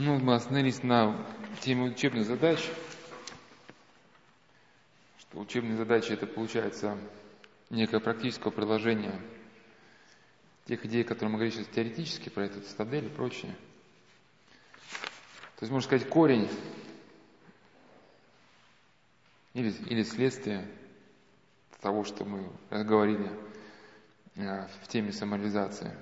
Ну, мы остановились на теме учебных задач. Что учебные задачи это получается некое практическое приложение тех идей, которые мы говорили сейчас теоретически, про этот стадель и прочее. То есть, можно сказать, корень или, или следствие того, что мы говорили э, в теме самореализации.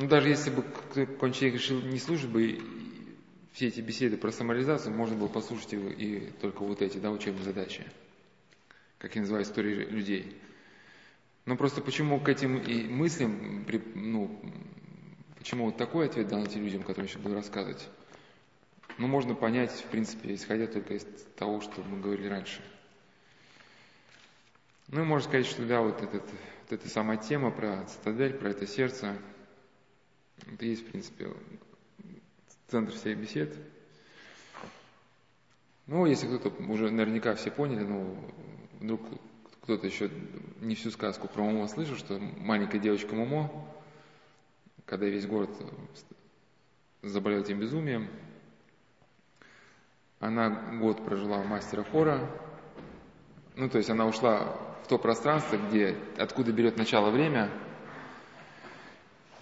Ну, даже если бы какой-нибудь человек решил не слушать бы все эти беседы про самореализацию, можно было послушать его и только вот эти, да, учебные задачи, как я называю, истории людей. Но просто почему к этим и мыслям, ну, почему вот такой ответ дан этим людям, которые еще буду рассказывать, ну, можно понять, в принципе, исходя только из того, что мы говорили раньше. Ну, и можно сказать, что да, вот, этот, вот эта самая тема про цитадель, про это сердце – это есть, в принципе, центр всей бесед. Ну, если кто-то уже наверняка все поняли, ну, вдруг кто-то еще не всю сказку про Момо слышал, что маленькая девочка Момо, когда весь город заболел этим безумием, она год прожила у мастера Хора, ну, то есть она ушла в то пространство, где, откуда берет начало время –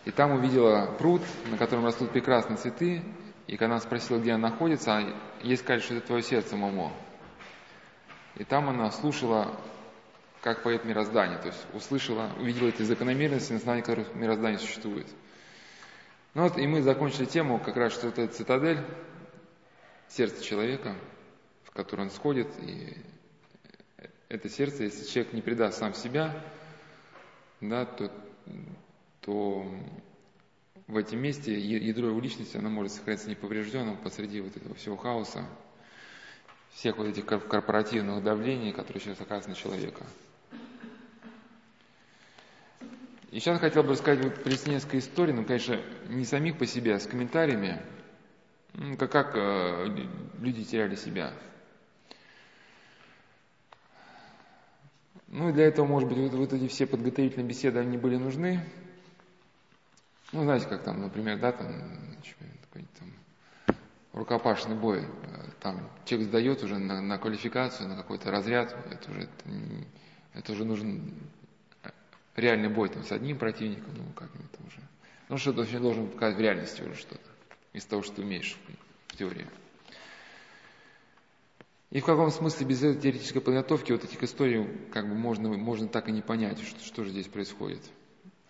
и там увидела пруд, на котором растут прекрасные цветы, и когда она спросила, где она находится, ей сказали, что это твое сердце, Момо. И там она слушала, как поет мироздание, то есть услышала, увидела эти закономерности, на основании которых мироздание существует. Ну вот, и мы закончили тему, как раз, что это цитадель, сердце человека, в которое он сходит, и это сердце, если человек не предаст сам себя, да, то то в этом месте ядро его личности, оно может сохраниться неповрежденным посреди вот этого всего хаоса, всех вот этих корпоративных давлений, которые сейчас оказываются на человека. И сейчас хотел бы рассказать вот привести несколько историй, но, конечно, не самих по себе, а с комментариями, как, как э, люди теряли себя. Ну, для этого, может быть, вот, вот эти все подготовительные беседы, они были нужны, ну, знаете, как там, например, да, там, какой-нибудь там рукопашный бой, там человек сдает уже на, на квалификацию, на какой-то разряд, это уже, это, это уже нужен реальный бой там, с одним противником, ну, как-нибудь уже. Ну, что-то вообще должен показать в реальности уже что-то, из того, что ты умеешь в теории. И в каком смысле без этой теоретической подготовки вот этих историй как бы можно, можно так и не понять, что, что же здесь происходит.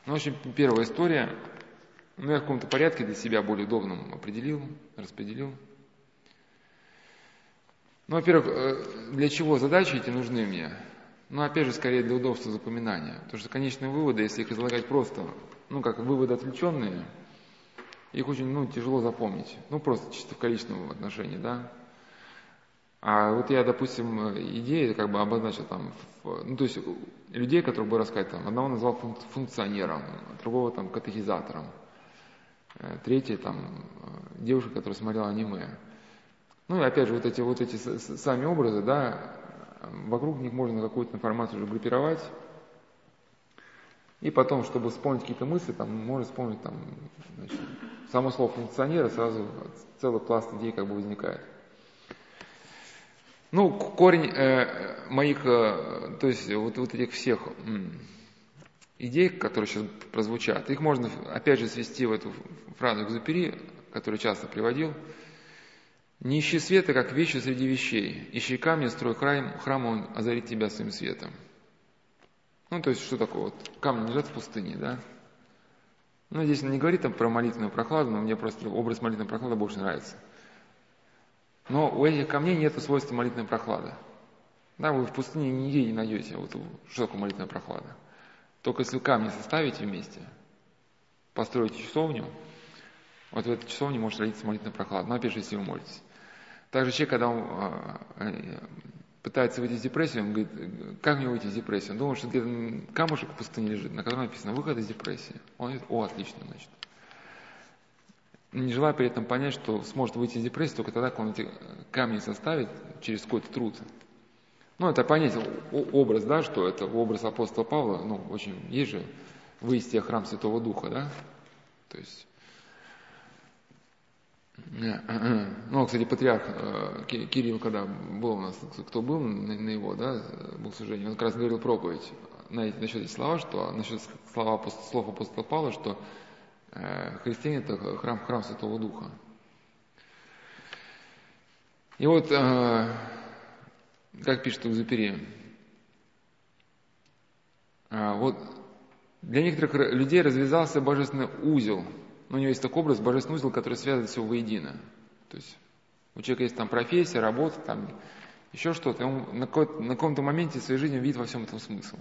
Ну, в общем, первая история ну, я в каком-то порядке для себя более удобном определил, распределил. Ну, во-первых, э, для чего задачи эти нужны мне? Ну, опять же, скорее для удобства запоминания. Потому что конечные выводы, если их излагать просто, ну, как выводы отвлеченные, их очень, ну, тяжело запомнить. Ну, просто чисто в количественном отношении, да. А вот я, допустим, идеи как бы обозначил там, ну, то есть людей, которых бы рассказать, там, одного назвал функционером, другого там катехизатором. Э, третья там э, девушка, которая смотрела аниме. Ну и опять же, вот эти, вот эти сами образы, да, вокруг них можно какую-то информацию уже группировать. И потом, чтобы вспомнить какие-то мысли, там можно вспомнить там, значит, само слово функционера, сразу целый пласт идей как бы возникает. Ну, корень э, моих, э, то есть вот, вот этих всех идей, которые сейчас прозвучат, их можно опять же свести в эту фразу Экзупери, которую часто приводил. «Не ищи света, как вещи среди вещей. Ищи камни, строй храм, храм, он озарит тебя своим светом». Ну, то есть, что такое? Вот камни лежат в пустыне, да? Ну, здесь он не говорит там про молитвенную прохладу, но мне просто образ молитвенной прохлады больше нравится. Но у этих камней нет свойства молитвенной прохлады. Да, вы в пустыне нигде не найдете вот, что такое молитвенная прохлада. Только если вы камни составите вместе, построите часовню, вот в этой часовне может родиться молитвенная прохлада. Но опять же, если вы молитесь. Также человек, когда он а, э, пытается выйти из депрессии, он говорит, как мне выйти из депрессии? Он думает, что где-то камушек в пустыне лежит, на котором написано «выход из депрессии». Он говорит, о, отлично, значит. Не желая при этом понять, что сможет выйти из депрессии только тогда, когда он эти камни составит через какой-то труд. Ну, это понять образ, да, что это образ апостола Павла, ну, очень, есть же в вывести храм Святого Духа, да? То есть ну, кстати, патриарх э, Кирилл, когда был у нас, кто был на его, да, был служение, он как раз говорил проповедь на, насчет этих слова, что насчет слова, слов апостола Павла, что э, христиане это храм, храм Святого Духа. И вот, э, как пишет Экзупери, э, вот для некоторых людей развязался божественный узел – но у него есть такой образ, божественный узел, который связывает все воедино. То есть у человека есть там профессия, работа, там еще что-то, он на, на каком-то моменте в своей жизни видит во всем этом смысл.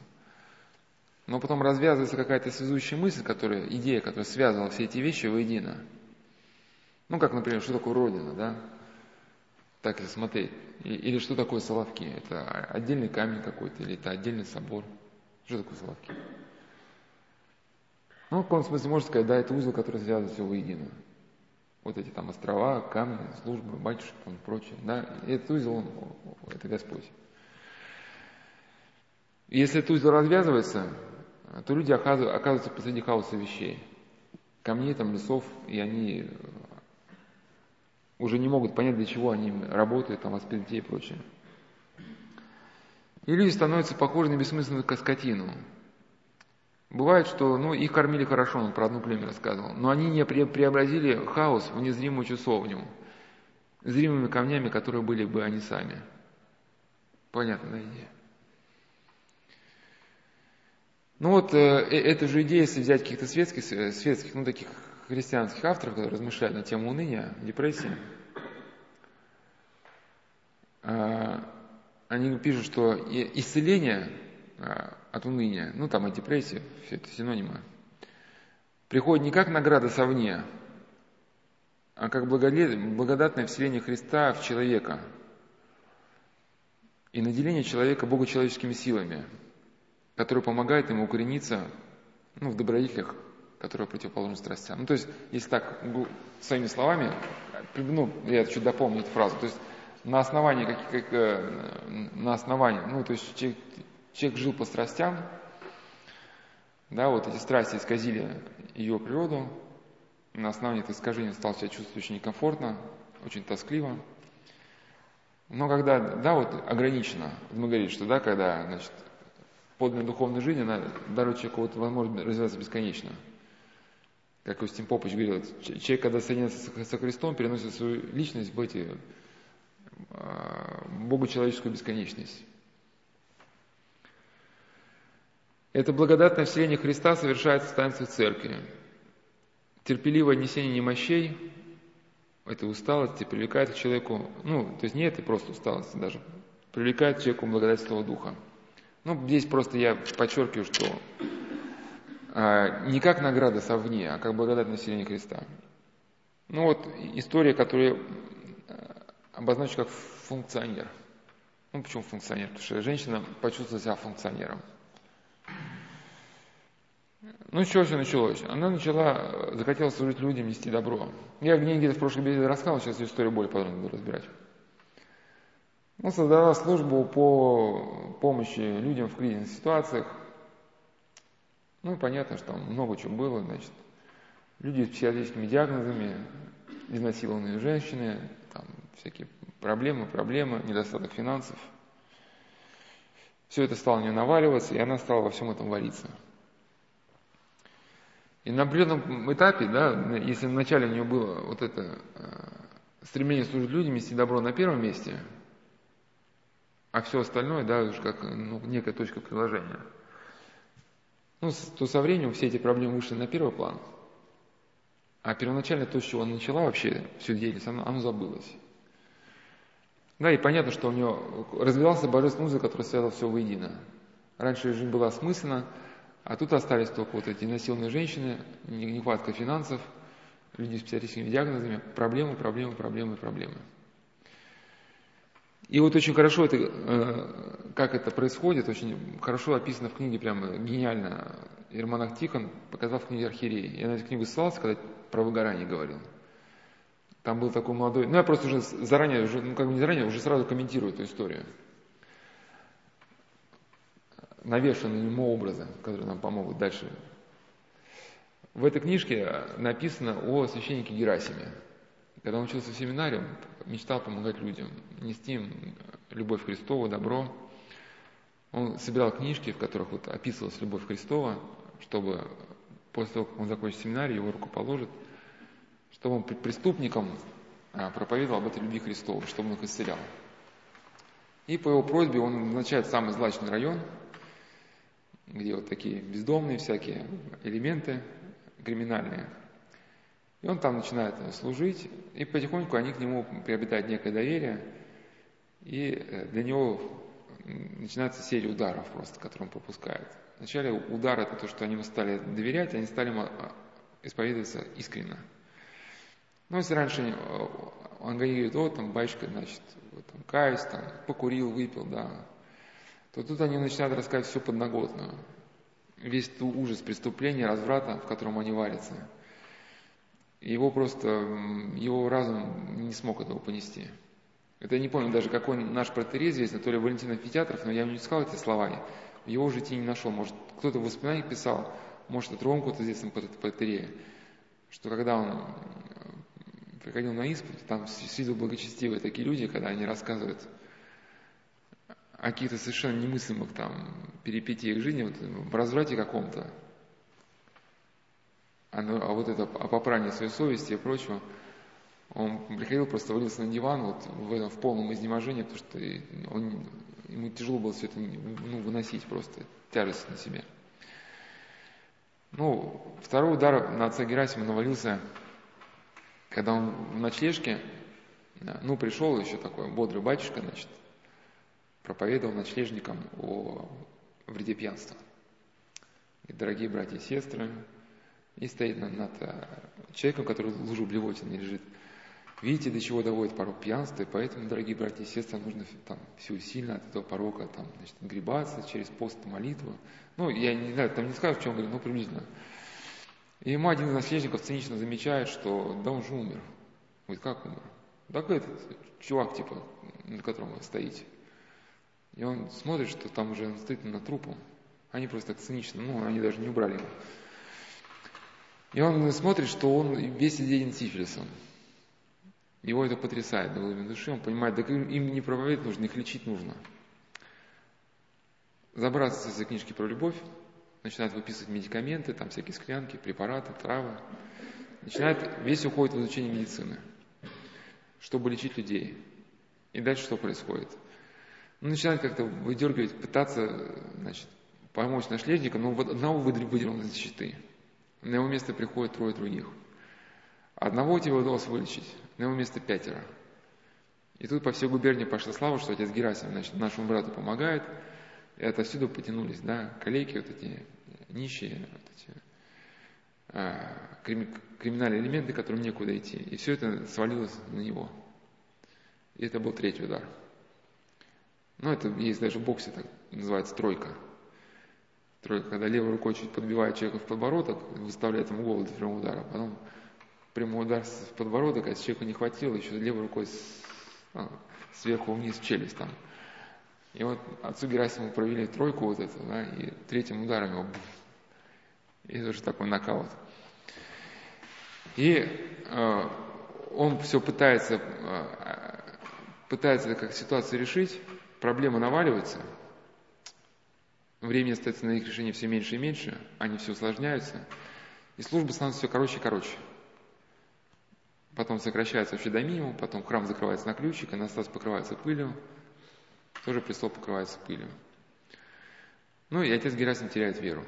Но потом развязывается какая-то связующая мысль, которая, идея, которая связывала все эти вещи воедино. Ну, как, например, что такое Родина, да? Так если смотреть. Или что такое Соловки? Это отдельный камень какой-то, или это отдельный собор? Что такое Соловки? Ну, в каком смысле можно сказать, да, это узел, который связывает все воедино. Вот эти там острова, камни, службы, батюшки там прочее. Да, и этот узел, он, это Господь. И если этот узел развязывается, то люди оказываются посреди хаоса вещей. Камней, там, лесов, и они уже не могут понять, для чего они работают, там, воспитывают детей и прочее. И люди становятся похожи на бессмысленную скотину. Бывает, что ну, их кормили хорошо, он про одну племя рассказывал, но они не преобразили хаос в незримую часовню, зримыми камнями, которые были бы они сами. Понятно, да, идея? Ну вот, э, э эта же идея, если взять каких-то светских, э, светских, ну таких христианских авторов, которые размышляют на тему уныния, депрессии, э, они пишут, что исцеление э, от уныния, ну там от депрессии, все это синонимы, приходит не как награда совне, а как благодатное вселение Христа в человека и наделение человека богочеловеческими силами, которые помогают ему укорениться ну, в добродетелях, которые противоположны страстям. Ну, то есть, если так, своими словами, ну, я чуть дополню эту фразу, то есть, на основании, как, как, э, на основании, ну, то есть, человек, Человек жил по страстям, да, вот эти страсти исказили ее природу, на основании этих искажений стал себя чувствовать очень некомфортно, очень тоскливо. Но когда, да, вот ограничено, мы говорим, что, да, когда, значит, подлинной духовной жизни она дарует человеку вот возможность развиваться бесконечно. Как Устим Попович говорил, человек, когда соединяется со Христом, переносит свою личность в эти, а, Богу человеческую бесконечность. Это благодатное вселение Христа совершается в таинстве Церкви. Терпеливое несение немощей, этой усталости привлекает к человеку, ну, то есть не это просто усталость даже, привлекает к человеку благодать Святого Духа. Ну, здесь просто я подчеркиваю, что а, не как награда совне, а как благодать населения Христа. Ну вот история, которую а, обозначу как функционер. Ну почему функционер? Потому что женщина почувствовала себя функционером – ну, с чего все началось? Она начала, захотела служить людям, нести добро. Я где-то в прошлой беседе рассказывал, сейчас историю более подробно буду разбирать. Ну, создала службу по помощи людям в кризисных ситуациях. Ну, понятно, что там много чего было, значит. Люди с психиатрическими диагнозами, изнасилованные женщины, там всякие проблемы, проблемы, недостаток финансов. Все это стало нее наваливаться, и она стала во всем этом вариться – и на определенном этапе, да, если вначале у нее было вот это э, стремление служить людям, нести добро на первом месте, а все остальное, да, уже как ну, некая точка приложения, ну, то со временем все эти проблемы вышли на первый план, а первоначально то, с чего она начала вообще всю деятельность, оно, оно забылось. Да, и понятно, что у нее развивался божественный узел, который связал все воедино. Раньше жизнь была осмыслена, а тут остались только вот эти насилные женщины, нехватка финансов, люди с психиатрическими диагнозами, проблемы, проблемы, проблемы, проблемы. И вот очень хорошо это, э, как это происходит, очень хорошо описано в книге, прямо гениально. Ермонах Тихон показал в книге Архиереи. Я на эту книгу ссылался, когда про выгорание говорил. Там был такой молодой, ну я просто уже заранее, уже, ну как бы не заранее, уже сразу комментирую эту историю навешаны ему образы, которые нам помогут дальше В этой книжке написано о священнике Герасиме. Когда он учился в семинаре, мечтал помогать людям, нести им любовь Христову, добро. Он собирал книжки, в которых вот описывалась любовь Христова, чтобы после того, как он закончит семинарий, его руку положит, чтобы он преступникам а, проповедовал об этой любви Христовой, чтобы он их исцелял. И по его просьбе он назначает самый злачный район, где вот такие бездомные всякие элементы криминальные. И он там начинает служить, и потихоньку они к нему приобретают некое доверие, и э, для него начинается серия ударов просто, которые он пропускает. Вначале удар это то, что они стали доверять, они стали а, исповедоваться искренне. Но если раньше э, он говорит, о, там, батюшка, значит, там, каюсь, там, покурил, выпил, да, то тут они начинают рассказывать все подноготную. Весь ту ужас преступления, разврата, в котором они варятся. Его просто, его разум не смог этого понести. Это я не помню даже, какой наш протерей известный, то ли Валентин Федятров, но я ему не сказал эти слова. Его житии не нашел. Может, кто-то в воспоминаниях писал, может, это Ромку-то известный протерея, что когда он приходил на исповедь, там виду благочестивые такие люди, когда они рассказывают о каких-то совершенно немыслимых там перипетиях жизни, вот, в разврате каком-то, а, ну, а вот это о попрании своей совести и прочего, он приходил, просто валился на диван вот в, этом, в полном изнеможении, потому что он, ему тяжело было все это ну, выносить просто, тяжесть на себе. Ну, второй удар на отца Герасима навалился когда он в ночлежке, ну, пришел еще такой бодрый батюшка, значит, проповедовал ночлежникам о вреде пьянства. И, дорогие братья и сестры, и стоит над, над э, человеком, который в лужу блевотины лежит. Видите, до чего доводит порог пьянства, и поэтому, дорогие братья и сестры, нужно там все сильно от этого порока там, значит, гребаться через пост молитву. Ну, я не знаю, там не скажу, в чем говорю, но приблизительно. И ему один из наследников цинично замечает, что да он же умер. Говорит, как умер? Так этот чувак, типа, на котором вы стоите. И он смотрит, что там уже он стоит на трупу. Они просто так цинично, ну, они даже не убрали его. И он смотрит, что он весь идеен сифилисом. Его это потрясает до глубины души. Он понимает, да им не проповедовать нужно, их лечить нужно. Забраться с этой книжки про любовь, начинает выписывать медикаменты, там всякие склянки, препараты, травы. Начинает, весь уходит в изучение медицины, чтобы лечить людей. И дальше что происходит? Ну, начинает как-то выдергивать, пытаться, значит, помочь наследнику, но вот одного выдернул из защиты. На его место приходит трое других. Одного тебе удалось вылечить, на его место пятеро. И тут по всей губернии пошла слава, что отец Герасим, значит, нашему брату помогает, и отовсюду потянулись, да, коллеги вот эти нищие, вот эти, а, криминальные элементы, которым некуда идти. И все это свалилось на него. И это был третий удар. Ну, это есть даже в боксе, так называется тройка. Тройка, когда левой рукой чуть подбивает человека в подбородок, выставляет ему голову для прямого удара, потом прямой удар в подбородок, а если человеку не хватило, еще левой рукой с, а, сверху вниз в челюсть там. И вот отцу Герасиму провели тройку вот эту, да, и третьим ударом его и это уже такой нокаут. И э, он все пытается, э, пытается как ситуацию решить, проблема наваливается, времени остается на их решение все меньше и меньше, они все усложняются, и служба становится все короче и короче. Потом сокращается вообще до минимума, потом храм закрывается на ключик, Анастас покрывается пылью, тоже престол покрывается пылью. Ну и отец Герасим теряет веру.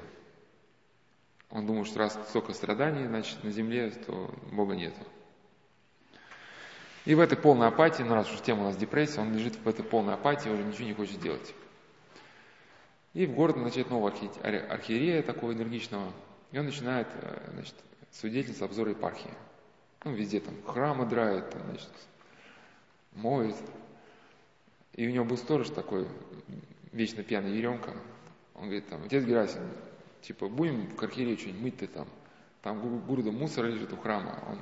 Он думал, что раз столько страданий, значит, на земле, то Бога нету. И в этой полной апатии, ну раз уж тема у нас депрессия, он лежит в этой полной апатии, уже ничего не хочет делать. И в город начинает нового архиерея такого энергичного, и он начинает, э, значит, свидетельство обзора епархии. Ну, везде там храмы драет, значит, моет. И у него был сторож такой, вечно пьяный Еремка. Он говорит, там, отец Герасим, Типа, будем в архиерею что-нибудь мыть-то там. Там груда мусора лежит у храма. Он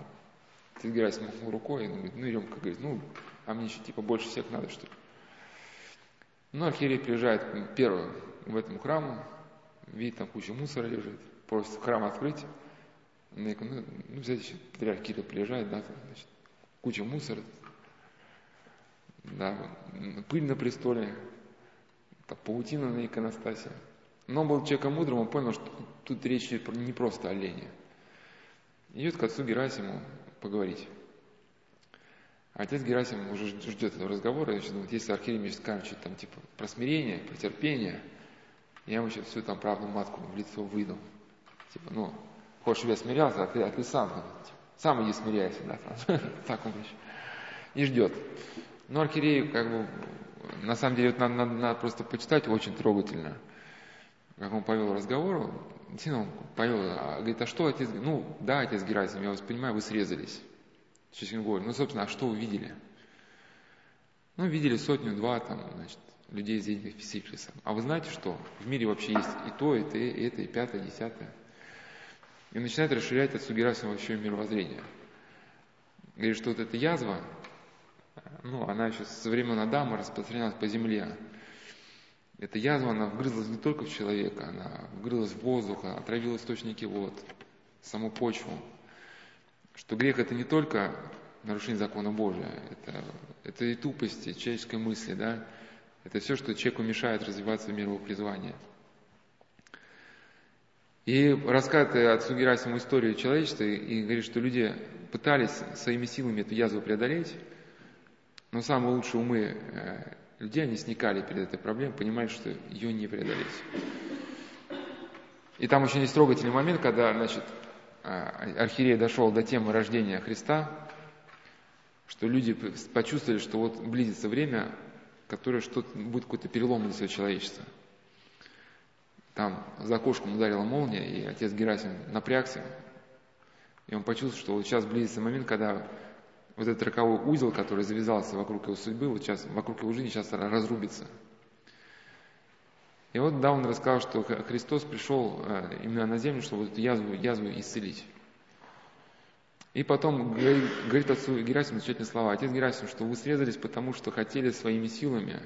Тильгерась махнул рукой и говорит, ну, Еремка говорит, ну, а мне еще типа больше всех надо, что ли. Ну, архиерей приезжает первым в этом храму, видит, там куча мусора лежит, просит храм открыть. Ну, ну взять патриарх Кирилл приезжает, да, значит, куча мусора, да, пыль на престоле, там, паутина на иконостасе. Но он был человеком мудрым, он понял, что тут речь идет не просто о лени. Идет к отцу Герасиму поговорить. Отец Герасим уже ждет этого разговора, и думает, если архиерей мне скажет что-то там типа про смирение, про терпение, я ему сейчас всю там правду матку в лицо выйду. Типа, ну, хочешь, чтобы я смирялся, а ты, а ты сам, типа, сам иди смиряйся, да, там, так он еще. И ждет. Но архиерей, как бы, на самом деле, вот надо, надо, надо просто почитать очень трогательно, как он повел разговор, действительно он повел, а, говорит, а что отец, ну, да, отец Герасим, я вас понимаю, вы срезались. Говоря, ну, собственно, а что вы видели? Ну, видели сотню-два там, значит, людей из этих Сифилиса. А вы знаете что? В мире вообще есть и то, и то, и это, и пятое, и десятое. И начинает расширять от Сугерасима вообще мировоззрение. Говорит, что вот эта язва, ну, она еще со времен Адама распространялась по земле. Эта язва, она вгрызлась не только в человека, она вгрызлась в воздух, отравила источники вод, саму почву что грех это не только нарушение закона Божия, это, это и тупость, и человеческой мысли, да, это все, что человеку мешает развиваться в мир призвания. И рассказывает отцу Герасиму историю человечества и говорит, что люди пытались своими силами эту язву преодолеть, но самые лучшие умы э, людей, они сникали перед этой проблемой, понимали, что ее не преодолеть. И там очень есть трогательный момент, когда, значит, архиерей дошел до темы рождения Христа, что люди почувствовали, что вот близится время, которое что будет какой-то перелом для всего человечества. Там за окошком ударила молния, и отец Герасим напрягся, и он почувствовал, что вот сейчас близится момент, когда вот этот роковой узел, который завязался вокруг его судьбы, вот сейчас вокруг его жизни сейчас разрубится – и вот, да, он рассказал, что Христос пришел э, именно на землю, чтобы эту язву, язву исцелить. И потом говорит, говорит отцу Герасиму замечательные слова. Отец Герасим, что вы срезались, потому что хотели своими силами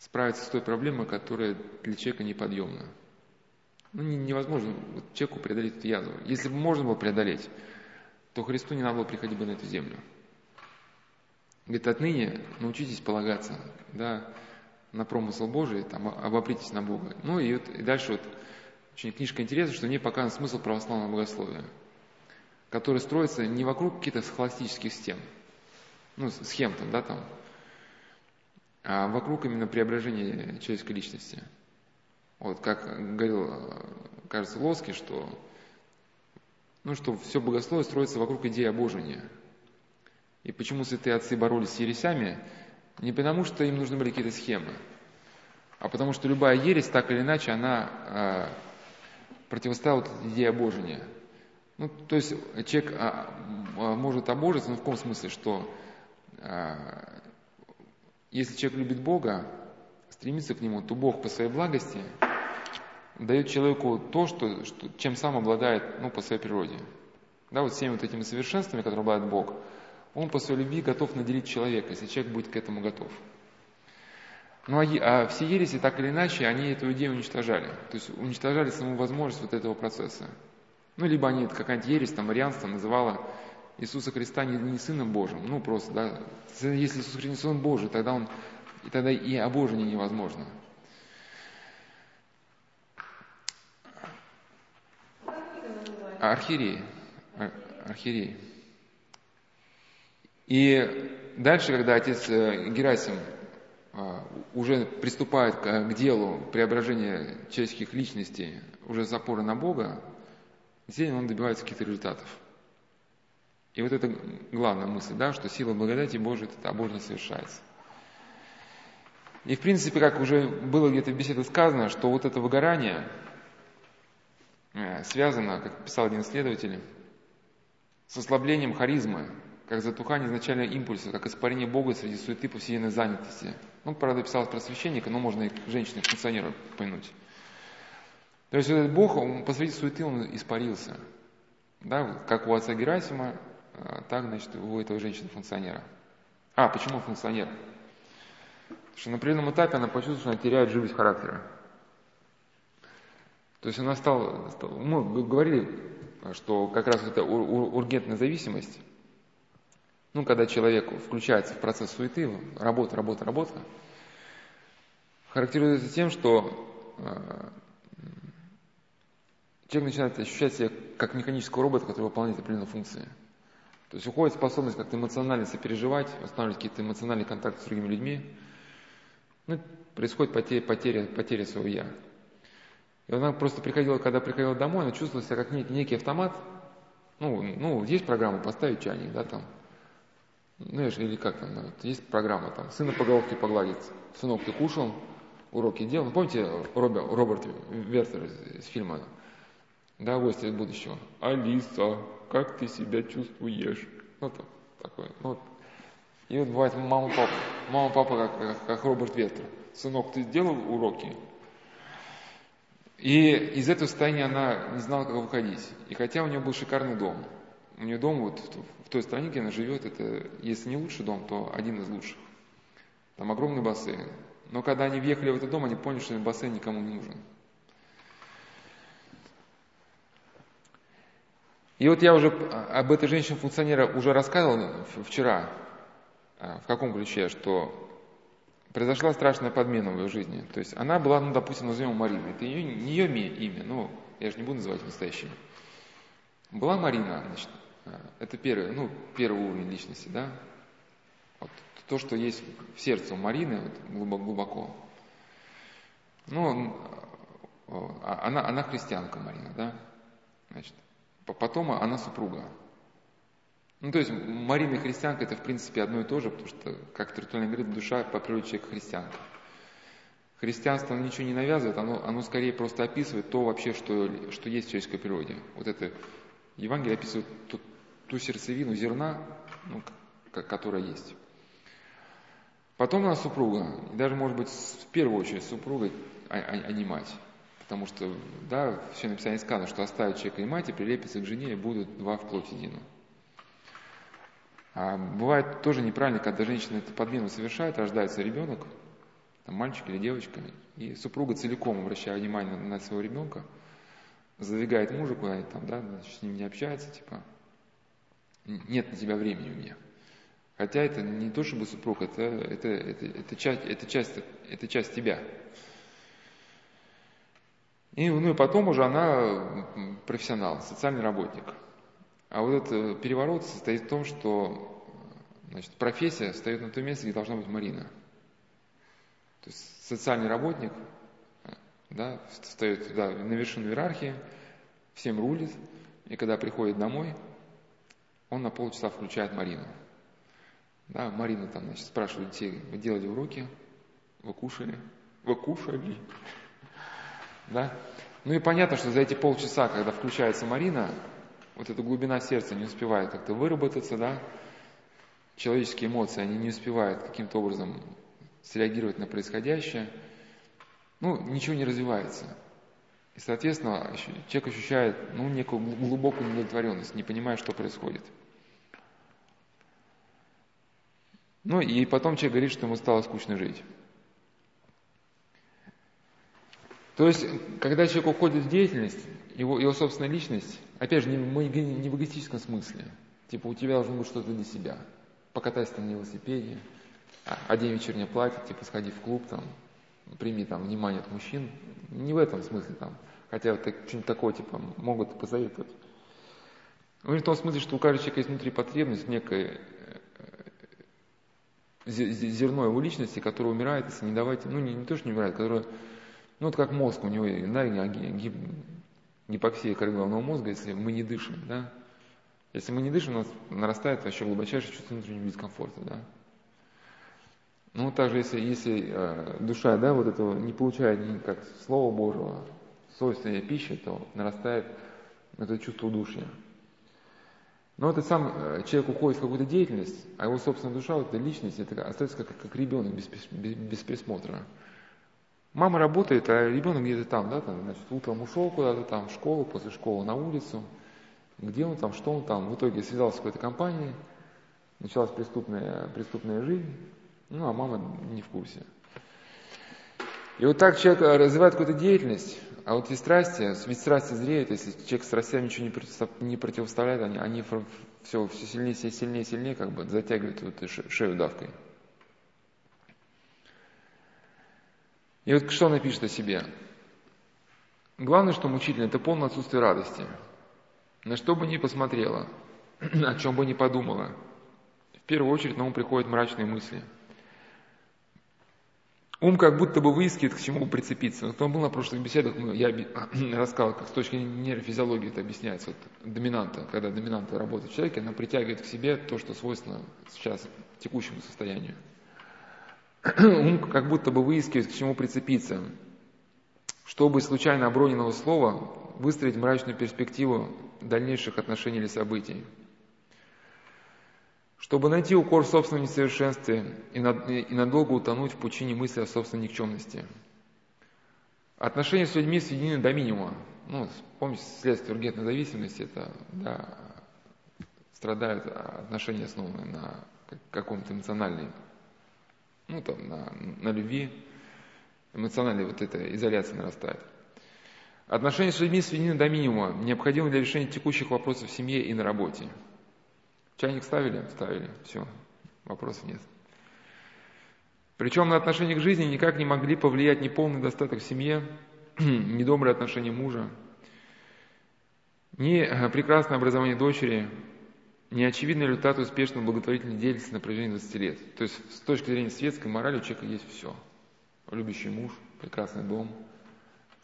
справиться с той проблемой, которая для человека неподъемна. Ну, невозможно человеку преодолеть эту язву. Если бы можно было преодолеть, то Христу не надо было приходить бы на эту землю. Говорит, отныне научитесь полагаться, да, на промысл Божий, там, обопритесь на Бога. Ну и, вот, и дальше вот очень книжка интересна, что в ней показан смысл православного богословия, который строится не вокруг каких-то схоластических стен, ну, схем там, да, там, а вокруг именно преображения человеческой личности. Вот как говорил, кажется, Лоски, что, ну, что все богословие строится вокруг идеи обожения. И почему святые отцы боролись с ересями, не потому, что им нужны были какие-то схемы, а потому что любая ересь, так или иначе, она э, противоставит идее обожения. Ну, то есть человек а, а, может обожиться, но в каком смысле, что а, если человек любит Бога, стремится к Нему, то Бог по своей благости дает человеку то, что, что, чем сам обладает ну, по своей природе. Да, вот всеми вот этими совершенствами, которые обладает Бог – он по своей любви готов наделить человека, если человек будет к этому готов. Ну а, а все ереси, так или иначе, они эту идею уничтожали. То есть уничтожали саму возможность вот этого процесса. Ну, либо они, какая-нибудь ересь, там, варианство называла Иисуса Христа не, не Сыном Божьим, ну, просто, да. Если Иисус Христос не Сын Божий, тогда, он, и тогда и обожение невозможно. Архиерей. Архиерей. И дальше, когда отец э, Герасим а, уже приступает к делу преображения человеческих личностей уже с опоры на Бога, действительно он добивается каких-то результатов. И вот это главная мысль, да, что сила благодати Божией, это обожно совершается. И в принципе, как уже было где-то в беседе сказано, что вот это выгорание э, связано, как писал один исследователь, с ослаблением харизмы, как затухание изначального импульса, как испарение Бога среди суеты повседневной занятости. Ну, правда, писалось про священника, но можно и женщины, функционера помянуть. То есть этот Бог, он, посреди суеты он испарился. Да, как у отца Герасима, а, так, значит, у этого женщины-функционера. А, почему функционер? Потому что на определенном этапе она почувствовала, что она теряет живость характера. То есть она стала, стала мы говорили что как раз эта ургентная зависимость, ну, когда человек включается в процесс суеты, работа, работа, работа, характеризуется тем, что э, человек начинает ощущать себя как механического робота, который выполняет определенные функции. То есть уходит способность как-то эмоционально сопереживать, восстанавливать какие-то эмоциональные контакты с другими людьми. Ну, происходит потеря, потеря, потеря своего «я». И она просто приходила, когда приходила домой, она чувствовала себя как некий, автомат. Ну, ну, есть программа поставить чайник, да, там. Ну, или как там, ну, есть программа там, сына по головке погладить. Сынок, ты кушал, уроки делал. Помните Роберт, Роберт Вертер из фильма да, гости из будущего. Алиса, как ты себя чувствуешь? Ну, так, такое. Ну. И вот бывает мама, папа. Мама, папа, как, как, как Роберт Ветер. Сынок, ты сделал уроки? И из этого состояния она не знала, как выходить. И хотя у нее был шикарный дом, у нее дом вот в той стране, где она живет, это, если не лучший дом, то один из лучших. Там огромный бассейн. Но когда они въехали в этот дом, они поняли, что бассейн никому не нужен. И вот я уже об этой женщине-функционера уже рассказывал вчера, а, в каком ключе, что произошла страшная подмена в ее жизни. То есть она была, ну, допустим, назовем Мариной. Это ее, не ее имя, ну, я же не буду называть настоящее. Была Марина, значит, это первый, ну, первый уровень личности, да. Вот, то, что есть в сердце у Марины, вот, глубоко. Ну, а, она, она христианка Марина, да. Значит, Потом она супруга. Ну, то есть Марина и христианка это в принципе одно и то же, потому что, как Тертуальный говорит, душа по природе человека христианка. Христианство оно ничего не навязывает, оно, оно скорее просто описывает то вообще, что, что есть в человеческой природе. Вот это Евангелие описывает ту, ту сердцевину зерна, ну, которая есть. Потом она супруга, и даже, может быть, в первую очередь супруга, а, а, а не мать. Потому что, да, все написание сказано, что оставят человека и мать, и прилепятся к жене, и будут два в плоть единую. А бывает тоже неправильно, когда женщина эту подмену совершает, рождается ребенок, там, мальчик или девочка, и супруга целиком, обращая внимание на, на своего ребенка, задвигает мужа куда-нибудь там, да, значит, с ним не общается, типа, нет на тебя времени у меня. Хотя это не то чтобы супруг, это, это, это, это, часть, это, часть, это часть тебя. И, ну и потом уже она профессионал, социальный работник. А вот этот переворот состоит в том, что значит, профессия встает на то место, где должна быть Марина. То есть социальный работник да, встает да, на вершину иерархии, всем рулит, и когда приходит домой, он на полчаса включает Марину. Да, Марина там, значит, спрашивает детей, вы делали уроки, вы кушали, вы кушали, да? Ну и понятно, что за эти полчаса, когда включается Марина, вот эта глубина сердца не успевает как-то выработаться, да? Человеческие эмоции, они не успевают каким-то образом среагировать на происходящее. Ну, ничего не развивается. И, соответственно, человек ощущает ну, некую глубокую удовлетворенность, не понимая, что происходит. Ну и потом человек говорит, что ему стало скучно жить. То есть, когда человек уходит в деятельность, его, его собственная личность, опять же, не, не в эгоистическом смысле. Типа, у тебя должно быть что-то для себя. Покатайся на велосипеде, одень вечернее платье, типа, сходи в клуб, там, прими там внимание от мужчин. Не в этом смысле там. Хотя вот что-нибудь такое, типа, могут посоветовать. Ну, в том смысле, что у каждого человека есть внутри потребность, некое э, зерно его личности, которое умирает, если не давать, ну не, не то, что не умирает, которое ну, вот как мозг, у него да, гипоксия коры головного мозга, если мы не дышим, да. Если мы не дышим, у нас нарастает вообще глубочайшее чувство внутреннего дискомфорта, да. Ну, также, если, если э, душа, да, вот этого не получает как Слова Божьего, собственной пищи, то нарастает это чувство удушья. Но вот сам э, человек уходит в какую-то деятельность, а его собственная душа, вот эта личность, это остается как, как ребенок без, без, без присмотра. Мама работает, а ребенок где-то там, да, там, значит, утром ушел куда-то там, в школу, после школы на улицу. Где он там, что он там. В итоге связался с какой-то компанией, началась преступная, преступная жизнь, ну, а мама не в курсе. И вот так человек развивает какую-то деятельность, а вот и страсти, ведь страсти зреют, если человек с страстями ничего не противоставляет, они, они все, все сильнее, все сильнее, сильнее как бы затягивают вот шею давкой. И вот что он пишет о себе? Главное, что мучительно, это полное отсутствие радости. На что бы ни посмотрела, о чем бы ни подумала, в первую очередь на ум приходят мрачные мысли – Ум как будто бы выискивает, к чему прицепиться. Кто был на прошлых беседах, я рассказывал, как с точки нейрофизиологии это объясняется. Вот доминанта, когда доминанта работает в человеке, она притягивает к себе то, что свойственно сейчас текущему состоянию. Ум как будто бы выискивает, к чему прицепиться. Чтобы случайно оброненного слова выстроить мрачную перспективу дальнейших отношений или событий чтобы найти укор в собственном несовершенстве и, над, и надолго утонуть в пучине мысли о собственной никчемности. Отношения с людьми сведены до минимума. Ну, помните, следствие ургентной зависимости, это, да, страдают отношения, основанные на каком-то эмоциональной, ну, там, на, на любви, эмоциональная вот эта изоляция нарастает. Отношения с людьми сведены до минимума, необходимы для решения текущих вопросов в семье и на работе. Чайник ставили? Ставили. Все, вопросов нет. Причем на отношение к жизни никак не могли повлиять ни полный достаток в семье, ни добрые отношения мужа, ни э, прекрасное образование дочери, ни очевидный результат успешной благотворительной деятельности на протяжении 20 лет. То есть с точки зрения светской морали у человека есть все. Любящий муж, прекрасный дом,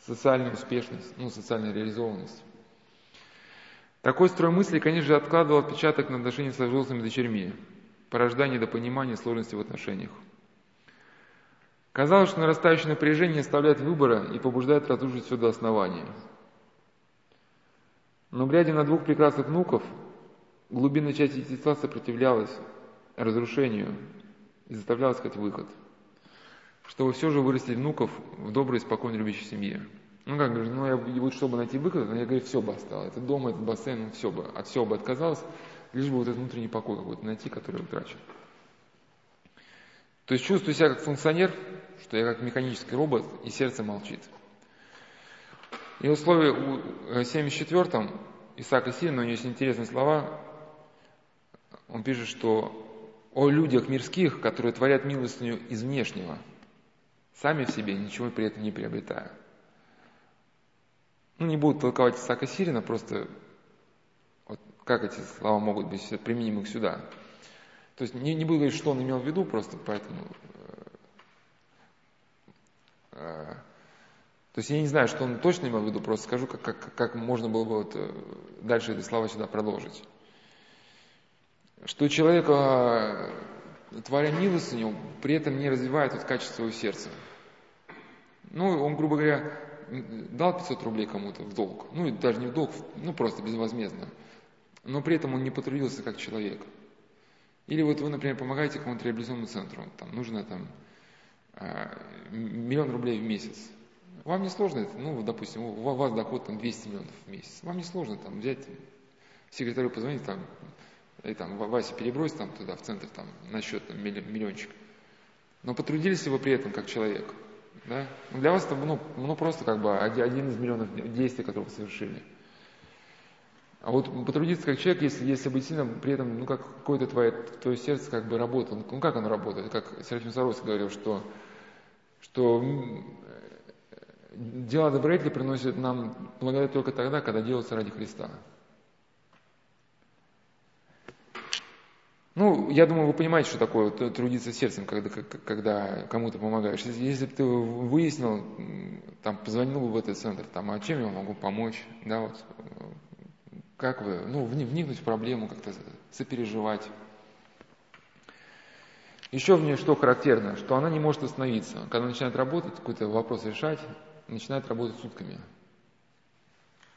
социальная успешность, ну, социальная реализованность. Такой строй мысли, конечно же, откладывал отпечаток на отношения с взрослыми дочерьми, порождая недопонимание сложности в отношениях. Казалось, что нарастающее напряжение оставляет выбора и побуждает разрушить все до основания. Но глядя на двух прекрасных внуков, глубинная часть естества сопротивлялась разрушению и заставляла искать выход, чтобы все же вырастить внуков в доброй и спокойной любящей семье. Ну как, говорю, ну я, вот чтобы найти выход, я говорю, все бы оставил. Это дом, этот бассейн, все бы, от всего бы отказалась, лишь бы вот этот внутренний покой какой-то найти, который утрачен. То есть чувствую себя как функционер, что я как механический робот, и сердце молчит. И в условии 74-м э, Исаака Сирина, у него есть интересные слова, он пишет, что о людях мирских, которые творят милостыню из внешнего, сами в себе ничего при этом не приобретая ну, не буду толковать Исаака Сирина, просто вот как эти слова могут быть применимы сюда. То есть не, не буду говорить, что он имел в виду, просто поэтому... Э, э, то есть я не знаю, что он точно имел в виду, просто скажу, как, как, как можно было бы вот э, дальше эти слова сюда продолжить. Что человек, творя милостыню, при этом не развивает вот качество своего сердца. Ну, он, грубо говоря, дал 500 рублей кому-то в долг, ну даже не в долг, ну просто безвозмездно, но при этом он не потрудился как человек. Или вот вы, например, помогаете какому-то реабилитационному центру, там нужно там а, миллион рублей в месяц. Вам не сложно это, ну, допустим, у вас доход там 200 миллионов в месяц. Вам не сложно там взять, секретарю позвонить, там, и там, Вася, перебрось там туда, в центр, там, на счет там, миллиончик. Но потрудились ли вы при этом как человек? Да? Ну, для вас это ну, ну, просто как бы один из миллионов действий, которые вы совершили. А вот потрудиться как человек, если, если быть сильно, при этом, ну, как какое-то твое, твое сердце как бы работало. Ну, как оно работает? Как Серафим Саровский говорил, что, что дела добродетели приносят нам благодать только тогда, когда делаются ради Христа. Ну, я думаю, вы понимаете, что такое трудиться сердцем, когда, когда кому-то помогаешь. Если, если бы ты выяснил, там, позвонил бы в этот центр, там, а чем я могу помочь, да, вот, как вы, ну, вникнуть в проблему, как-то сопереживать. Еще в ней что характерно, что она не может остановиться. Когда начинает работать, какой-то вопрос решать, начинает работать сутками.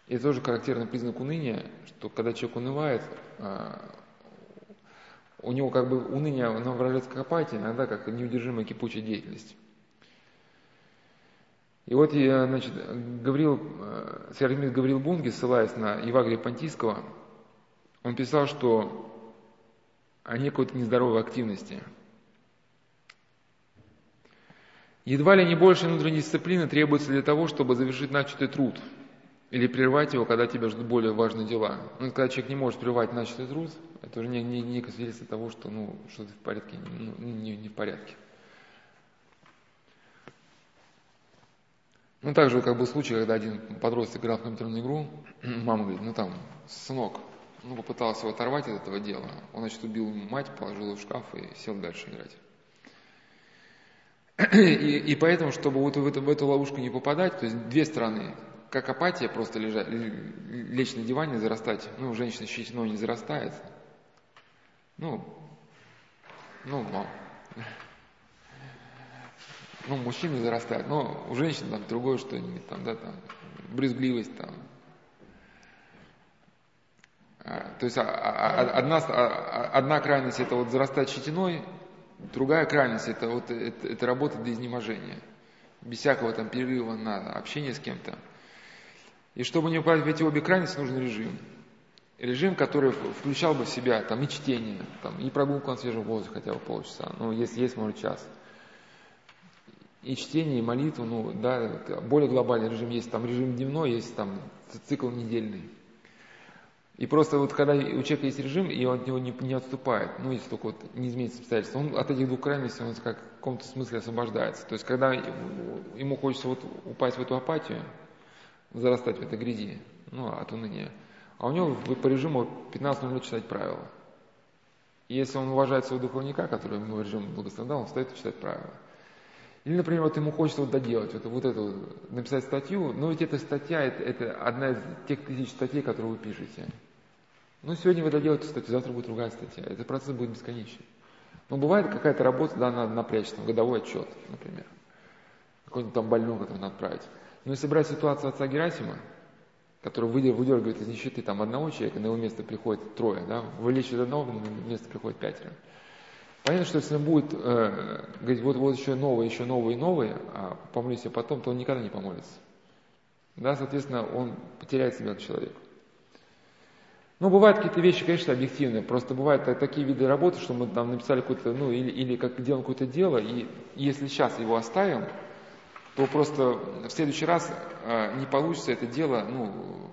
И тоже характерный признак уныния, что когда человек унывает, а, у него как бы уныние, оно выражается как апатия, иногда как неудержимая кипучая деятельность. И вот, значит, Гаврил, э, Серафимит Гаврил Бунги, ссылаясь на Евагрия Понтийского, он писал, что о некой нездоровой активности. Едва ли не больше внутренней дисциплины требуется для того, чтобы завершить начатый труд или прервать его, когда тебя ждут более важные дела. Ну, когда человек не может прервать начатый труд, это уже не, не, некое свидетельство того, что ну, что-то в порядке, ну, не, не в порядке. Ну, также как был случай, когда один подросток играл в компьютерную игру, мама говорит, ну там, сынок, ну, попытался его оторвать от этого дела. Он, значит, убил мать, положил ее в шкаф и сел дальше играть. И, и поэтому, чтобы вот в эту, в эту ловушку не попадать, то есть две стороны, как апатия, просто лежать, лечь на диване, зарастать. Ну, женщина щетиной не зарастает. Ну, ну, мам. Ну, мужчины зарастают, но у женщин там другое что-нибудь, там, да, там, брезгливость, там. А, то есть а, а одна, одна крайность это вот зарастать щетиной, Другая крайность это вот это, это работа до изнеможения, без всякого там перерыва на общение с кем-то. И чтобы не упасть в эти обе крайности, нужен режим. Режим, который включал бы в себя там, и чтение, там, и прогулку на свежем воздухе хотя бы полчаса, ну, если есть, может, час. И чтение, и молитву, ну, да, более глобальный режим есть, там режим дневной, есть там цикл недельный. И просто вот когда у человека есть режим, и он от него не, не отступает, ну, если только вот не изменится обстоятельства, он от этих двух крайностей, он как в каком-то смысле освобождается. То есть, когда ему хочется вот упасть в эту апатию, зарастать в этой грязи, ну, от уныния, а у него по режиму 15 минут читать правила. И если он уважает своего духовника, который ему режим благословил, он встает и читает правила. Или, например, вот ему хочется вот доделать, вот, вот эту, написать статью, но ведь эта статья, это, это одна из тех тысяч статей, которые вы пишете. Ну, сегодня вы доделаете статью, завтра будет другая статья. Этот процесс будет бесконечный. Но бывает какая-то работа, да, надо напрячь, там, годовой отчет, например. Какой-нибудь там больной, который надо отправить. Но если брать ситуацию отца Герасима, который выдергивает из нищеты там одного человека, на его место приходит трое, да, вылечивает одного, на место приходит пятеро. Понятно, что если он будет э, говорить, вот, вот еще новые, еще новые и новые, а помолюсь я потом, то он никогда не помолится. Да, соответственно, он потеряет себя как человек. Ну, бывают какие-то вещи, конечно, объективные. Просто бывают такие виды работы, что мы там написали какое-то, ну, или, или как делаем какое-то дело, и если сейчас его оставим, то просто в следующий раз э, не получится это дело, ну,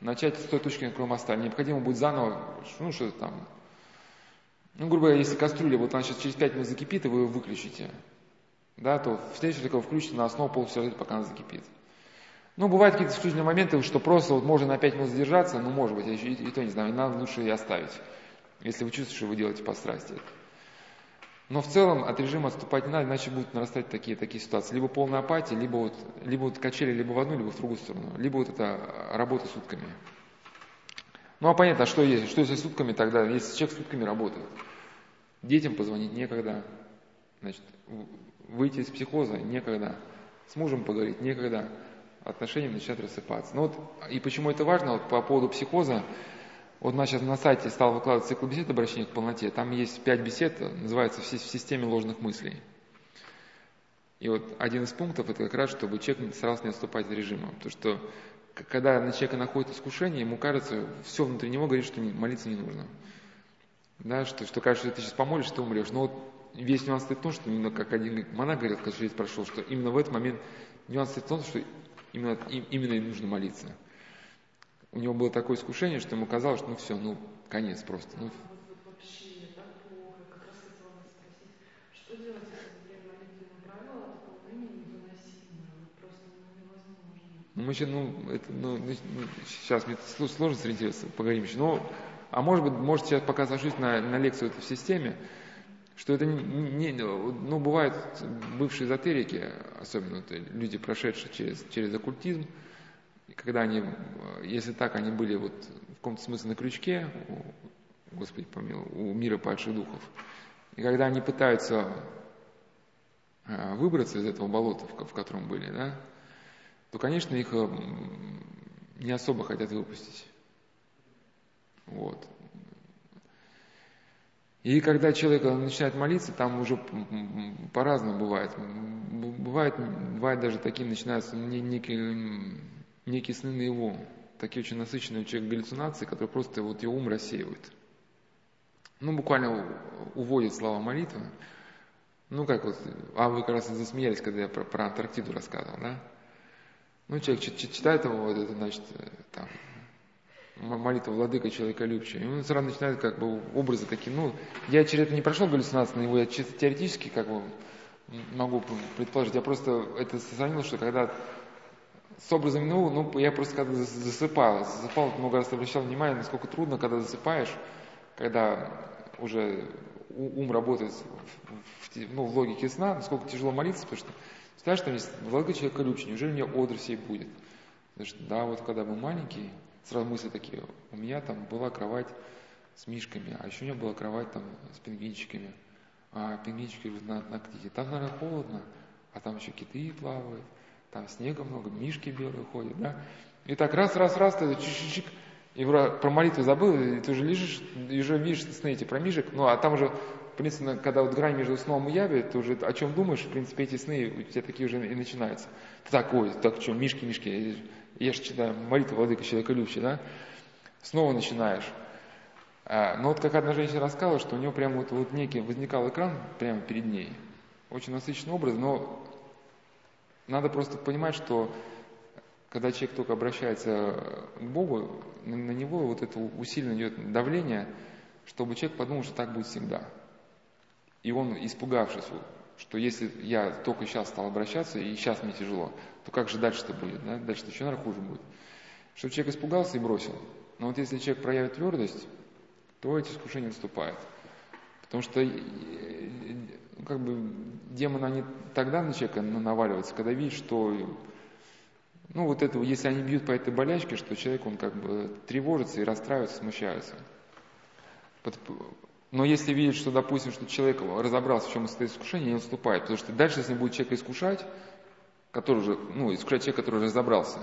начать с той точки, на которой мы. Необходимо будет заново, ну, что-то там, ну, грубо говоря, если кастрюля, вот она сейчас через 5 минут закипит, и вы ее выключите, да, то в следующий раз включите на основу полчаса, пока она закипит. Ну, бывают какие-то исключительные моменты, что просто вот можно на 5 минут задержаться, ну, может быть, я еще и, и то не знаю, надо лучше и оставить, если вы чувствуете, что вы делаете по страсти. Но в целом от режима отступать не надо, иначе будут нарастать такие, такие ситуации. Либо полная апатия, либо вот, либо вот качели либо в одну, либо в другую сторону. Либо вот это работа сутками. Ну а понятно, а что есть? Что если сутками тогда? Если человек сутками работает. Детям позвонить некогда. Значит, выйти из психоза некогда. С мужем поговорить некогда. Отношения начинают рассыпаться. Ну вот, и почему это важно? Вот по поводу психоза. Вот у нас сейчас на сайте стал выкладывать цикл бесед обращения к полноте. Там есть пять бесед, называется «В системе ложных мыслей». И вот один из пунктов это как раз, чтобы человек старался не отступать от режима. Потому что когда на человека находит искушение, ему кажется, все внутри него говорит, что молиться не нужно. Да, что, что кажется, что ты сейчас помолишься, ты умрешь. Но вот весь нюанс в том, что именно как один монах говорил, когда жизнь прошел, что именно в этот момент нюанс в том, что именно, именно им нужно молиться. У него было такое искушение, что ему казалось, что ну все, ну конец просто. Ну, Ну, мы сейчас, ну, это, ну, ну, сейчас мне сложно сориентироваться, поговорим еще. Но, а может быть, может сейчас пока сажусь на, на лекцию это в системе, что это не, ну, бывают бывшие эзотерики, особенно люди, прошедшие через, через оккультизм, когда они, если так, они были вот в каком-то смысле на крючке, у, Господи помилуй, у мира падших духов, и когда они пытаются а, выбраться из этого болота, в, в котором были, да, то, конечно, их э, не особо хотят выпустить. Вот. И когда человек начинает молиться, там уже по-разному бывает. Бывает, бывает даже такие начинаются некие, некие сны на его, такие очень насыщенные у человека галлюцинации, которые просто вот его ум рассеивают. Ну, буквально уводит слова молитвы. Ну, как вот, а вы как раз засмеялись, когда я про, про Антарктиду рассказывал, да? Ну, человек читает его, вот это, значит, там, молитва владыка человеколюбчия. И он сразу начинает как бы образы такие, ну, я через это не прошел галлюцинации на него, я чисто теоретически как бы могу предположить, я просто это сохранил, что когда с образом ну, ну, я просто когда засыпал, засыпал, много раз обращал внимание, насколько трудно, когда засыпаешь, когда уже ум работает в, в, ну, в логике сна, насколько тяжело молиться, потому что знаешь, там есть владыка человеколюбчия, неужели у меня одр сей будет? Потому что, да, вот когда был маленький, сразу мысли такие, у меня там была кровать с мишками, а еще у меня была кровать там с пингвинчиками, а пингвинчики на, на ктите. Там, наверное, холодно, а там еще киты плавают, там снега много, мишки белые ходят, да. И так раз, раз, раз, ты чик-чик-чик, и про молитву забыл, и ты уже лежишь, и уже видишь сны эти про мишек, ну а там уже, в принципе, когда вот грань между сном и явью, ты уже о чем думаешь, в принципе, эти сны у тебя такие уже и начинаются. Ты так, ой, так что, мишки, мишки, я же читаю молитву Владыка Человеколюбчий, да, снова начинаешь. А, но вот как одна женщина рассказала, что у нее прямо вот, вот некий возникал экран прямо перед ней. Очень насыщенный образ, но надо просто понимать, что когда человек только обращается к Богу, на, него вот это усиленно идет давление, чтобы человек подумал, что так будет всегда. И он, испугавшись, что если я только сейчас стал обращаться, и сейчас мне тяжело, то как же дальше-то будет? Да? Дальше-то еще, наверное, хуже будет. Чтобы человек испугался и бросил. Но вот если человек проявит твердость, то эти искушения отступают. Потому что как бы демоны, они тогда на человека наваливаются, когда видят, что ну вот это, если они бьют по этой болячке, что человек, он как бы тревожится и расстраивается, смущается. Но если видит, что, допустим, что человек разобрался, в чем состоит искушение, не отступает. Потому что дальше, если будет человека искушать, который уже, ну, искушать человека, который уже разобрался,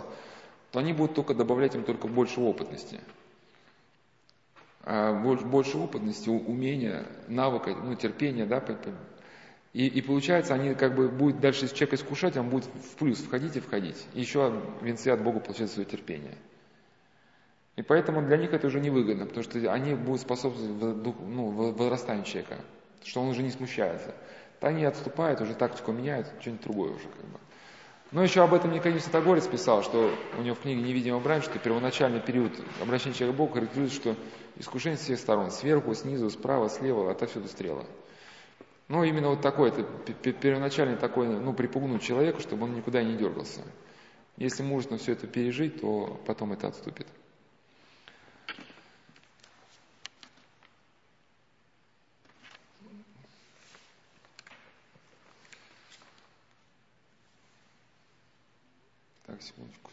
то они будут только добавлять им только больше опытности. А больше, больше опытности, умения, навыка, ну, терпения, да, и, и получается, они как бы будут дальше человека искушать, он будет в плюс входить и входить. И еще венцы от Бога получают свое терпение. И поэтому для них это уже невыгодно, потому что они будут способствовать ну, возрастанию человека, что он уже не смущается. То они отступают, уже тактику меняют, что-нибудь другое уже как бы. Но еще об этом Никодим Святогорец писал, что у него в книге «Невидимая брань», что первоначальный период обращения человека к Богу характеризуется, что искушение с всех сторон, сверху, снизу, справа, слева, отовсюду стрела. Ну, именно вот такой, это первоначальный такой, ну, припугнуть человека, чтобы он никуда не дергался. Если мужественно все это пережить, то потом это отступит. Так, секундочку.